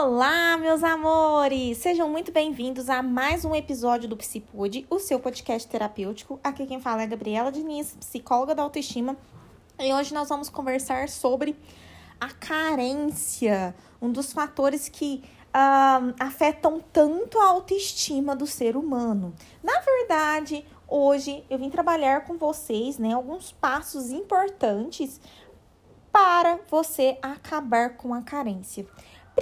Olá, meus amores! Sejam muito bem-vindos a mais um episódio do Psipod, o seu podcast terapêutico. Aqui quem fala é Gabriela Diniz, psicóloga da autoestima. E hoje nós vamos conversar sobre a carência, um dos fatores que uh, afetam tanto a autoestima do ser humano. Na verdade, hoje eu vim trabalhar com vocês, né, alguns passos importantes para você acabar com a carência.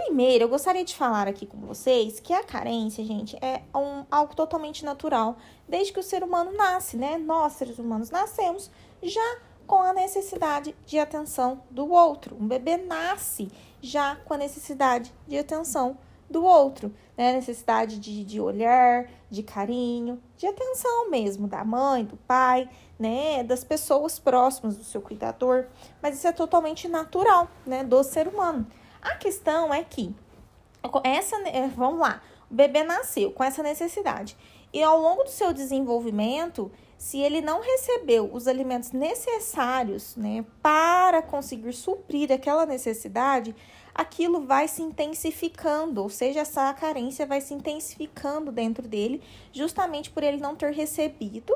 Primeiro, eu gostaria de falar aqui com vocês que a carência, gente, é um, algo totalmente natural desde que o ser humano nasce, né? Nós, seres humanos, nascemos já com a necessidade de atenção do outro. Um bebê nasce já com a necessidade de atenção do outro, né? Necessidade de, de olhar, de carinho, de atenção mesmo, da mãe, do pai, né? Das pessoas próximas do seu cuidador. Mas isso é totalmente natural, né? Do ser humano. A questão é que essa, é, vamos lá, o bebê nasceu com essa necessidade. E ao longo do seu desenvolvimento, se ele não recebeu os alimentos necessários, né, para conseguir suprir aquela necessidade, aquilo vai se intensificando, ou seja, essa carência vai se intensificando dentro dele, justamente por ele não ter recebido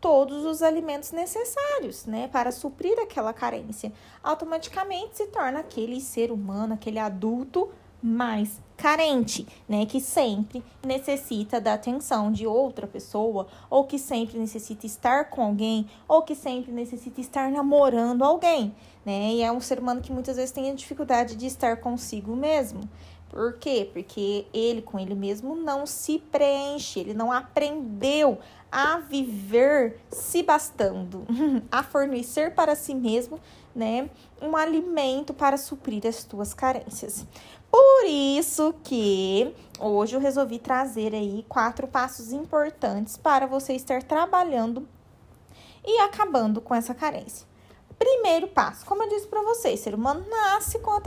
todos os alimentos necessários, né, para suprir aquela carência. Automaticamente se torna aquele ser humano, aquele adulto mais carente, né, que sempre necessita da atenção de outra pessoa, ou que sempre necessita estar com alguém, ou que sempre necessita estar namorando alguém, né? E é um ser humano que muitas vezes tem a dificuldade de estar consigo mesmo. Por quê? Porque ele com ele mesmo não se preenche, ele não aprendeu a viver se bastando, a fornecer para si mesmo, né, um alimento para suprir as tuas carências. Por isso que hoje eu resolvi trazer aí quatro passos importantes para você estar trabalhando e acabando com essa carência. Primeiro passo, como eu disse para vocês, ser humano nasce com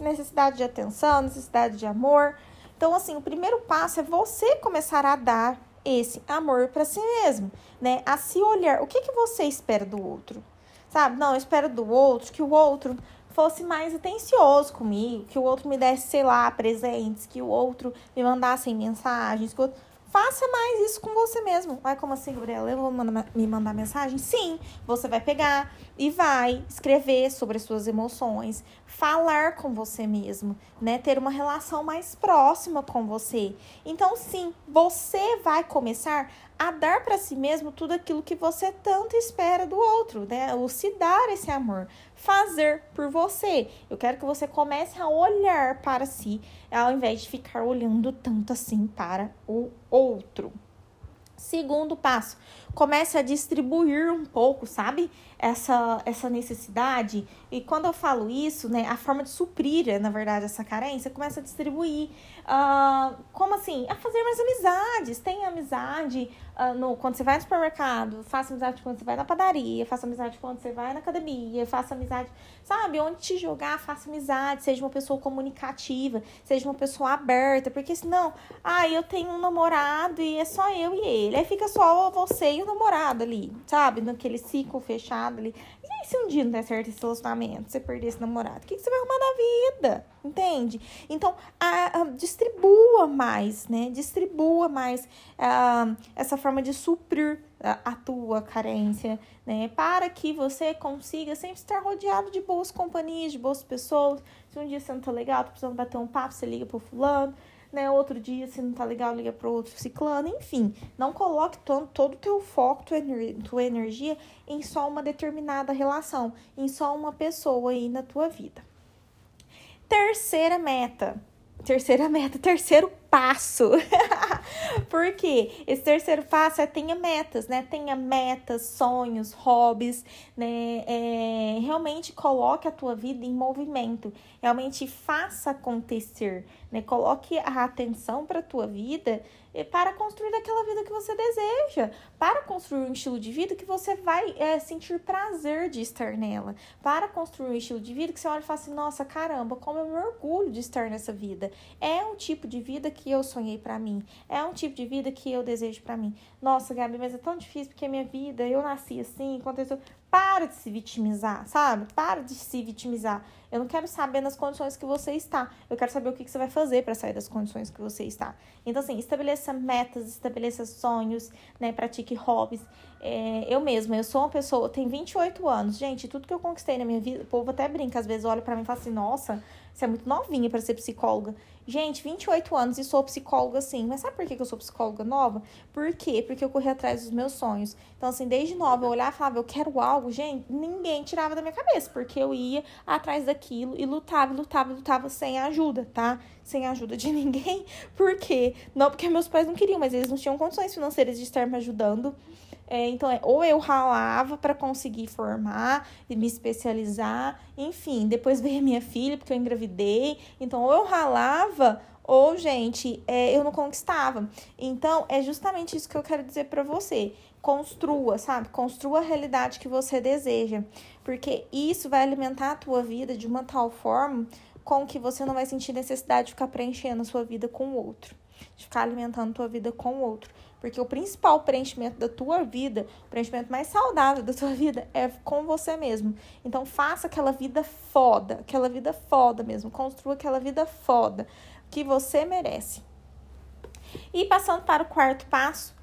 necessidade de atenção, necessidade de amor. Então, assim, o primeiro passo é você começar a dar esse amor para si mesmo, né? A se olhar. O que, que você espera do outro? Sabe? Não, eu espero do outro que o outro fosse mais atencioso comigo, que o outro me desse, sei lá, presentes, que o outro me mandasse mensagens, que o outro Faça mais isso com você mesmo. Ai, como assim, Gabriela? Eu vou me mandar mensagem? Sim, você vai pegar e vai escrever sobre as suas emoções, falar com você mesmo, né? Ter uma relação mais próxima com você. Então, sim, você vai começar a dar para si mesmo tudo aquilo que você tanto espera do outro, né? O se dar esse amor, fazer por você. Eu quero que você comece a olhar para si, ao invés de ficar olhando tanto assim para o outro. Segundo passo, comece a distribuir um pouco, sabe? Essa, essa necessidade. E quando eu falo isso, né, a forma de suprir, na verdade, essa carência, começa a distribuir. Uh, como assim? A fazer mais amizades. Tem amizade uh, no, quando você vai no supermercado, faça amizade quando você vai na padaria, faça amizade quando você vai na academia, faça amizade, sabe? Onde te jogar, faça amizade, seja uma pessoa comunicativa, seja uma pessoa aberta, porque senão, ah, eu tenho um namorado e é só eu e ele. Aí fica só você e o namorado ali, sabe? Naquele ciclo fechado ali. E aí, se um dia não der certo esse relacionamento, você perder esse namorado, o que, que você vai arrumar da vida? Entende? Então, a, a, distribua mais, né? Distribua mais a, essa forma de suprir a, a tua carência, né? Para que você consiga sempre estar rodeado de boas companhias, de boas pessoas. Se um dia você não tá legal, tá precisando bater um papo, você liga pro fulano né? Outro dia, se não tá legal, liga para outro ciclano, enfim. Não coloque todo, todo o teu foco, tua, tua energia em só uma determinada relação, em só uma pessoa aí na tua vida. Terceira meta. Terceira meta, terceiro passo. Porque esse terceiro passo é tenha metas, né? Tenha metas, sonhos, hobbies, né? É, realmente coloque a tua vida em movimento. Realmente faça acontecer, né? Coloque a atenção para a tua vida para construir aquela vida que você deseja, para construir um estilo de vida que você vai é, sentir prazer de estar nela, para construir um estilo de vida que você olha e fala assim: nossa, caramba, como eu me orgulho de estar nessa vida. É um tipo de vida que eu sonhei para mim, é um tipo de vida que eu desejo para mim. Nossa, Gabi, mas é tão difícil porque a minha vida, eu nasci assim, aconteceu. Para de se vitimizar, sabe? Para de se vitimizar. Eu não quero saber nas condições que você está. Eu quero saber o que, você vai fazer para sair das condições que você está. Então, assim, estabeleça metas, estabeleça sonhos, né? Pratique hobbies. É, eu mesma, eu sou uma pessoa, tenho 28 anos. Gente, tudo que eu conquistei na minha vida, o povo até brinca, às vezes olha para mim e fala assim: nossa, você é muito novinha para ser psicóloga. Gente, 28 anos e sou psicóloga sim. Mas sabe por que eu sou psicóloga nova? Por quê? Porque eu corri atrás dos meus sonhos. Então, assim, desde nova eu olhava e falava, eu quero algo, gente, ninguém tirava da minha cabeça, porque eu ia atrás daquilo e lutava, lutava, lutava sem ajuda, tá? Sem ajuda de ninguém. Por quê? Não porque meus pais não queriam, mas eles não tinham condições financeiras de estar me ajudando. É, então, é, ou eu ralava para conseguir formar e me especializar, enfim. Depois veio a minha filha, porque eu engravidei. Então, ou eu ralava, ou, gente, é, eu não conquistava. Então, é justamente isso que eu quero dizer para você. Construa, sabe? Construa a realidade que você deseja. Porque isso vai alimentar a tua vida de uma tal forma com que você não vai sentir necessidade de ficar preenchendo a sua vida com o outro. De ficar alimentando a tua vida com o outro. Porque o principal preenchimento da tua vida, o preenchimento mais saudável da tua vida é com você mesmo. Então faça aquela vida foda, aquela vida foda mesmo. Construa aquela vida foda que você merece. E passando para o quarto passo,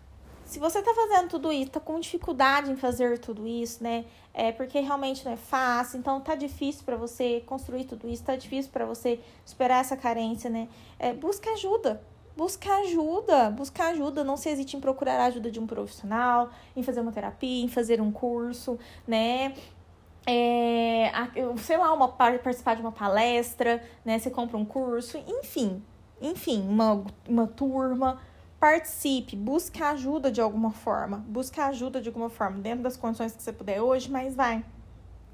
se você está fazendo tudo isso, está com dificuldade em fazer tudo isso, né? É porque realmente não é fácil, então tá difícil para você construir tudo isso, tá difícil para você superar essa carência, né? É, busca ajuda, busca ajuda, busca ajuda, não se hesite em procurar a ajuda de um profissional, em fazer uma terapia, em fazer um curso, né? É, sei lá, uma, participar de uma palestra, né? Você compra um curso, enfim, enfim, uma, uma turma. Participe, busque ajuda de alguma forma, busque ajuda de alguma forma, dentro das condições que você puder hoje, mas vai,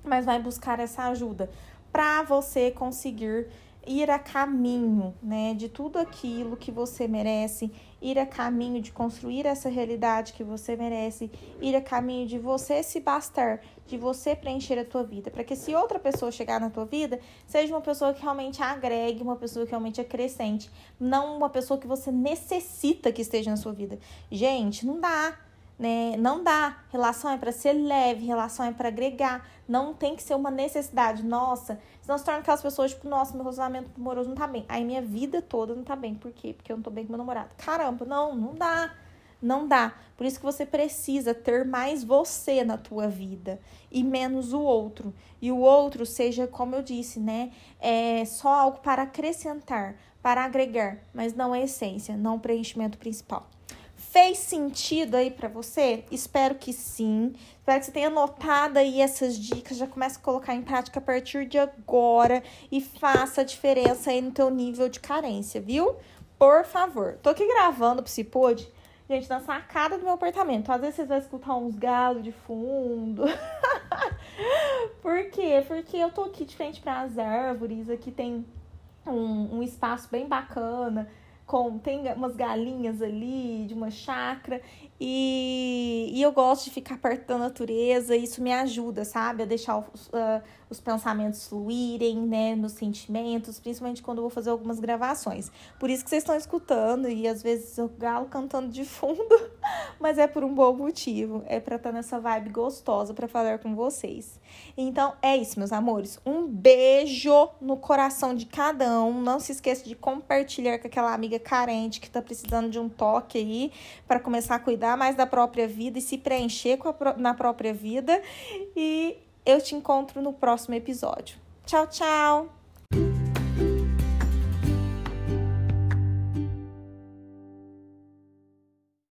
mas vai buscar essa ajuda para você conseguir ir a caminho, né, de tudo aquilo que você merece, ir a caminho de construir essa realidade que você merece, ir a caminho de você se bastar, de você preencher a tua vida, para que se outra pessoa chegar na tua vida, seja uma pessoa que realmente agregue, uma pessoa que realmente acrescente, não uma pessoa que você necessita que esteja na sua vida. Gente, não dá né? Não dá. Relação é para ser leve, relação é para agregar. Não tem que ser uma necessidade. Nossa, senão se torna aquelas pessoas, tipo, nossa, meu relacionamento amoroso não tá bem. Aí minha vida toda não tá bem. Por quê? Porque eu não tô bem com meu namorado. Caramba, não, não dá. Não dá. Por isso que você precisa ter mais você na tua vida e menos o outro. E o outro seja, como eu disse, né? É só algo para acrescentar, para agregar, mas não a essência, não o preenchimento principal. Fez sentido aí para você? Espero que sim. Espero que você tenha notado aí essas dicas, já comece a colocar em prática a partir de agora e faça a diferença aí no teu nível de carência, viu? Por favor. Tô aqui gravando o Psipode, gente, na sacada do meu apartamento. Às vezes vocês vão escutar uns galos de fundo. Por quê? Porque eu tô aqui de frente para as árvores, aqui tem um, um espaço bem bacana com tem umas galinhas ali de uma chácara e, e eu gosto de ficar perto da natureza, isso me ajuda, sabe, a deixar os, uh, os pensamentos fluírem, né, nos sentimentos, principalmente quando eu vou fazer algumas gravações. Por isso que vocês estão escutando e às vezes o galo cantando de fundo, mas é por um bom motivo, é para estar tá nessa vibe gostosa para falar com vocês. Então é isso, meus amores. Um beijo no coração de cada um. Não se esqueça de compartilhar com aquela amiga carente que tá precisando de um toque aí para começar a cuidar cuidar mais da própria vida e se preencher a, na própria vida. E eu te encontro no próximo episódio. Tchau, tchau!